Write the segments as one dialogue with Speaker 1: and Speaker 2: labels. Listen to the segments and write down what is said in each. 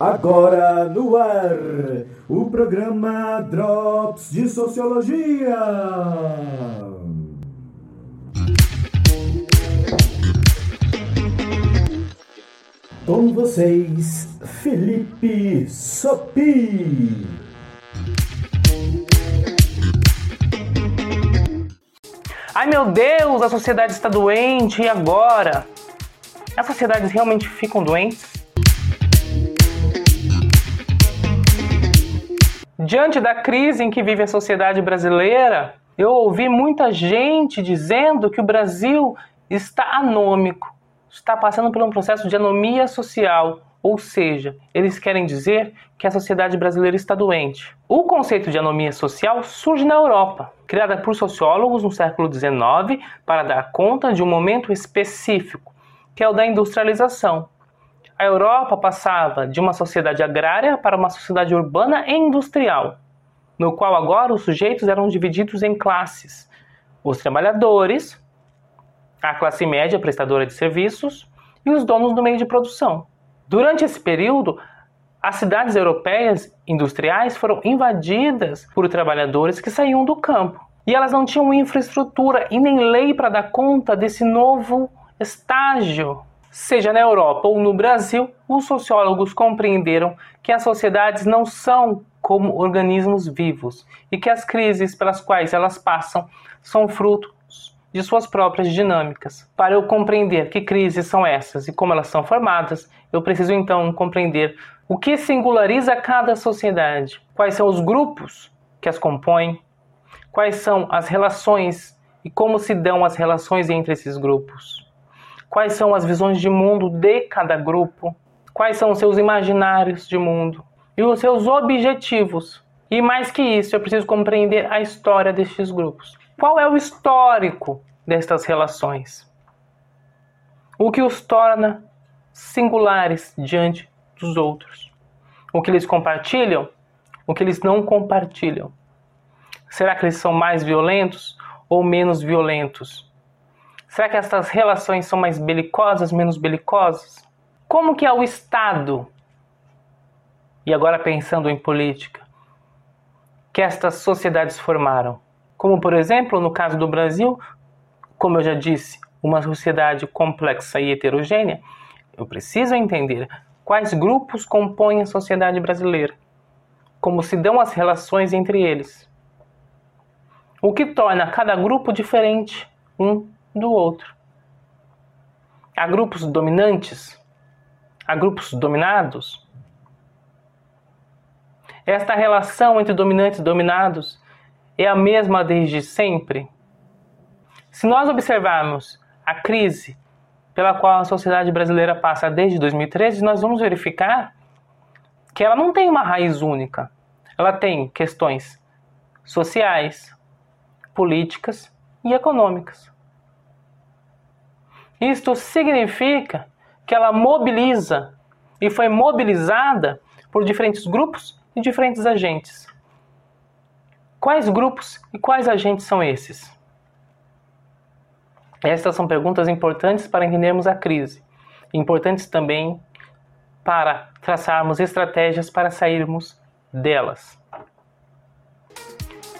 Speaker 1: Agora no ar, o programa Drops de Sociologia. Com vocês, Felipe Sopi.
Speaker 2: Ai meu Deus, a sociedade está doente, e agora? As sociedades realmente ficam doentes? Diante da crise em que vive a sociedade brasileira, eu ouvi muita gente dizendo que o Brasil está anômico, está passando por um processo de anomia social, ou seja, eles querem dizer que a sociedade brasileira está doente. O conceito de anomia social surge na Europa, criada por sociólogos no século XIX para dar conta de um momento específico, que é o da industrialização. A Europa passava de uma sociedade agrária para uma sociedade urbana e industrial, no qual agora os sujeitos eram divididos em classes: os trabalhadores, a classe média prestadora de serviços e os donos do meio de produção. Durante esse período, as cidades europeias industriais foram invadidas por trabalhadores que saíam do campo. E elas não tinham infraestrutura e nem lei para dar conta desse novo estágio. Seja na Europa ou no Brasil, os sociólogos compreenderam que as sociedades não são como organismos vivos e que as crises pelas quais elas passam são fruto de suas próprias dinâmicas. Para eu compreender que crises são essas e como elas são formadas, eu preciso então compreender o que singulariza cada sociedade, quais são os grupos que as compõem, quais são as relações e como se dão as relações entre esses grupos, quais são as visões de mundo de cada grupo, quais são os seus imaginários de mundo e os seus objetivos. E mais que isso, eu preciso compreender a história destes grupos. Qual é o histórico destas relações? O que os torna singulares diante dos outros? O que eles compartilham? O que eles não compartilham? Será que eles são mais violentos ou menos violentos? Será que essas relações são mais belicosas, menos belicosas? Como que é o Estado? E agora pensando em política, que estas sociedades formaram? como por exemplo no caso do Brasil, como eu já disse, uma sociedade complexa e heterogênea, eu preciso entender quais grupos compõem a sociedade brasileira, como se dão as relações entre eles, o que torna cada grupo diferente um do outro. Há grupos dominantes, há grupos dominados. Esta relação entre dominantes e dominados é a mesma desde sempre? Se nós observarmos a crise pela qual a sociedade brasileira passa desde 2013, nós vamos verificar que ela não tem uma raiz única. Ela tem questões sociais, políticas e econômicas. Isto significa que ela mobiliza e foi mobilizada por diferentes grupos e diferentes agentes. Quais grupos e quais agentes são esses? Estas são perguntas importantes para entendermos a crise, importantes também para traçarmos estratégias para sairmos delas.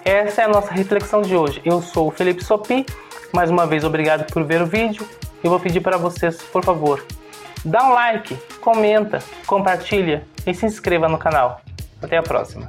Speaker 2: Essa é a nossa reflexão de hoje. Eu sou o Felipe Sopi. Mais uma vez, obrigado por ver o vídeo. Eu vou pedir para vocês, por favor, dá um like, comenta, compartilha e se inscreva no canal. Até a próxima.